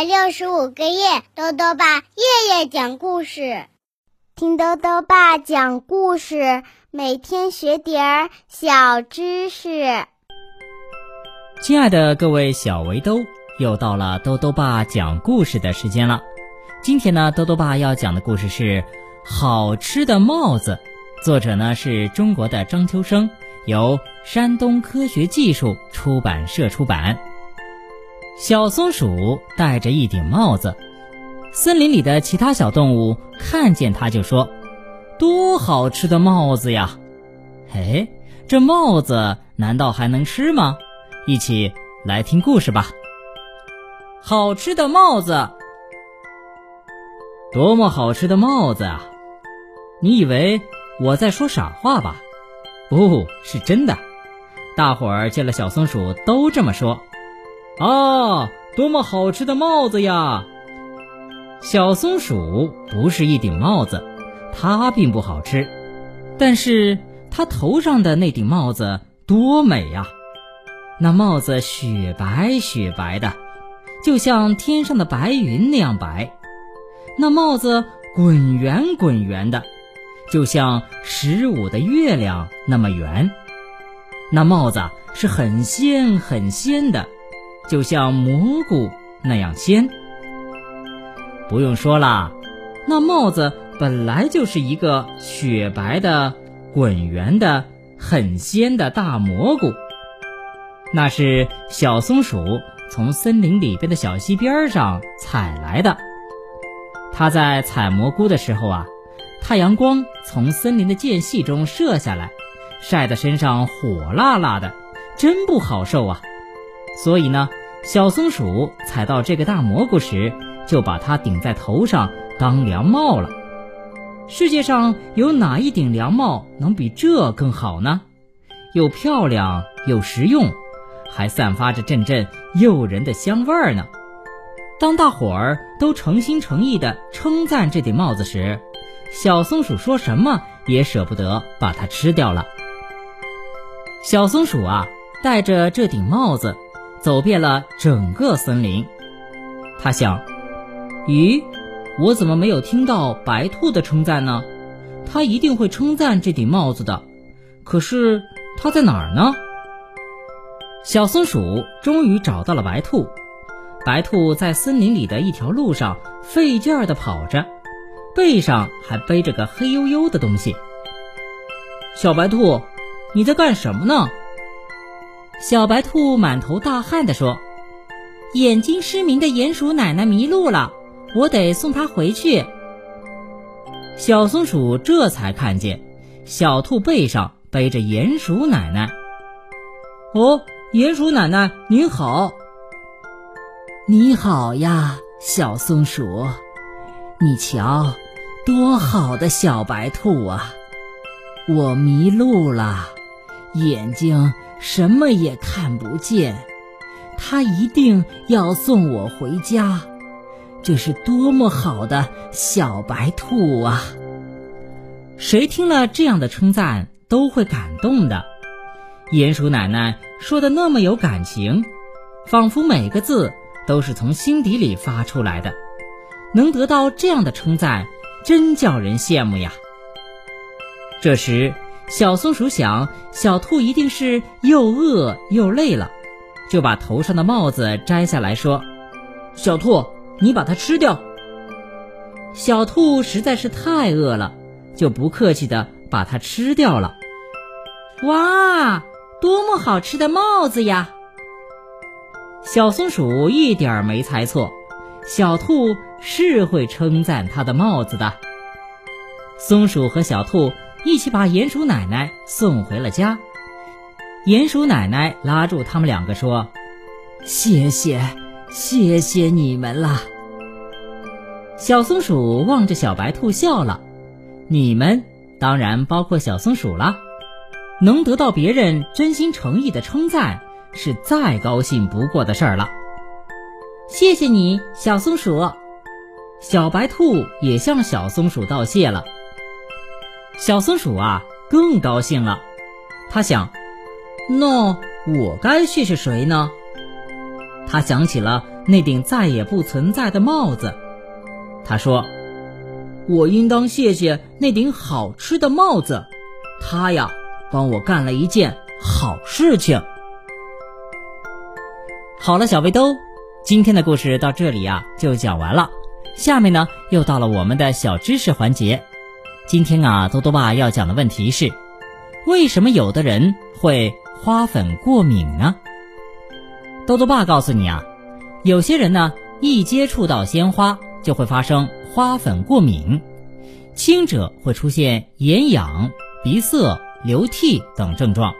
百六十五个夜，豆豆爸夜夜讲故事，听豆豆爸讲故事，每天学点儿小知识。亲爱的各位小围兜，又到了豆豆爸讲故事的时间了。今天呢，豆豆爸要讲的故事是《好吃的帽子》，作者呢是中国的张秋生，由山东科学技术出版社出版。小松鼠戴着一顶帽子，森林里的其他小动物看见它就说：“多好吃的帽子呀！”哎，这帽子难道还能吃吗？一起来听故事吧。好吃的帽子，多么好吃的帽子啊！你以为我在说傻话吧？不是真的，大伙儿见了小松鼠都这么说。啊，多么好吃的帽子呀！小松鼠不是一顶帽子，它并不好吃，但是它头上的那顶帽子多美呀！那帽子雪白雪白的，就像天上的白云那样白；那帽子滚圆滚圆的，就像十五的月亮那么圆；那帽子是很仙很仙的。就像蘑菇那样鲜。不用说啦，那帽子本来就是一个雪白的、滚圆的、很鲜的大蘑菇。那是小松鼠从森林里边的小溪边上采来的。它在采蘑菇的时候啊，太阳光从森林的间隙中射下来，晒得身上火辣辣的，真不好受啊。所以呢。小松鼠采到这个大蘑菇时，就把它顶在头上当凉帽了。世界上有哪一顶凉帽能比这更好呢？又漂亮又实用，还散发着阵阵诱人的香味儿呢。当大伙儿都诚心诚意地称赞这顶帽子时，小松鼠说什么也舍不得把它吃掉了。小松鼠啊，戴着这顶帽子。走遍了整个森林，他想：咦，我怎么没有听到白兔的称赞呢？他一定会称赞这顶帽子的。可是他在哪儿呢？小松鼠终于找到了白兔。白兔在森林里的一条路上费劲儿地跑着，背上还背着个黑黝黝的东西。小白兔，你在干什么呢？小白兔满头大汗地说：“眼睛失明的鼹鼠奶奶迷路了，我得送她回去。”小松鼠这才看见，小兔背上背着鼹鼠奶奶。“哦，鼹鼠奶奶您好。”“你好呀，小松鼠，你瞧，多好的小白兔啊！我迷路了，眼睛……”什么也看不见，他一定要送我回家，这是多么好的小白兔啊！谁听了这样的称赞都会感动的。鼹鼠奶奶说的那么有感情，仿佛每个字都是从心底里发出来的。能得到这样的称赞，真叫人羡慕呀！这时。小松鼠想，小兔一定是又饿又累了，就把头上的帽子摘下来说：“小兔，你把它吃掉。”小兔实在是太饿了，就不客气的把它吃掉了。哇，多么好吃的帽子呀！小松鼠一点没猜错，小兔是会称赞它的帽子的。松鼠和小兔。一起把鼹鼠奶奶送回了家。鼹鼠奶奶拉住他们两个说：“谢谢，谢谢你们了。”小松鼠望着小白兔笑了。你们当然包括小松鼠了。能得到别人真心诚意的称赞，是再高兴不过的事儿了。谢谢你，小松鼠。小白兔也向小松鼠道谢了。小松鼠啊，更高兴了。他想，那我该谢谢谁呢？他想起了那顶再也不存在的帽子。他说：“我应当谢谢那顶好吃的帽子，它呀，帮我干了一件好事情。”好了，小围兜，今天的故事到这里呀就讲完了。下面呢，又到了我们的小知识环节。今天啊，多多爸要讲的问题是：为什么有的人会花粉过敏呢？多多爸告诉你啊，有些人呢，一接触到鲜花就会发生花粉过敏，轻者会出现眼痒、鼻塞、流涕等症状，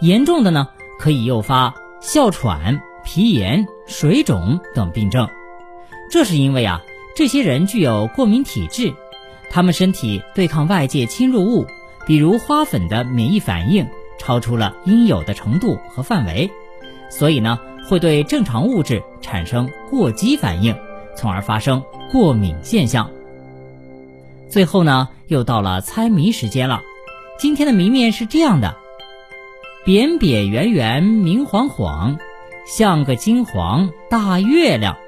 严重的呢，可以诱发哮喘。皮炎、水肿等病症，这是因为啊，这些人具有过敏体质，他们身体对抗外界侵入物，比如花粉的免疫反应超出了应有的程度和范围，所以呢，会对正常物质产生过激反应，从而发生过敏现象。最后呢，又到了猜谜时间了，今天的谜面是这样的：扁扁圆圆明晃晃。像个金黄大月亮，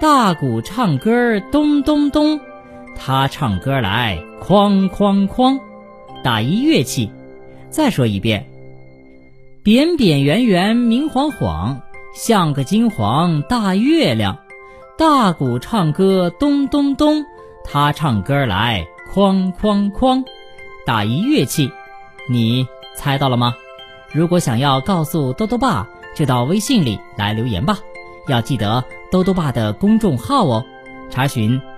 大鼓唱歌咚咚咚，他唱歌来哐哐哐，打一乐器。再说一遍，扁扁圆圆明晃晃，像个金黄大月亮，大鼓唱歌咚咚咚，他唱歌来哐哐哐，打一乐器。你猜到了吗？如果想要告诉豆豆爸。就到微信里来留言吧，要记得兜兜爸的公众号哦，查询“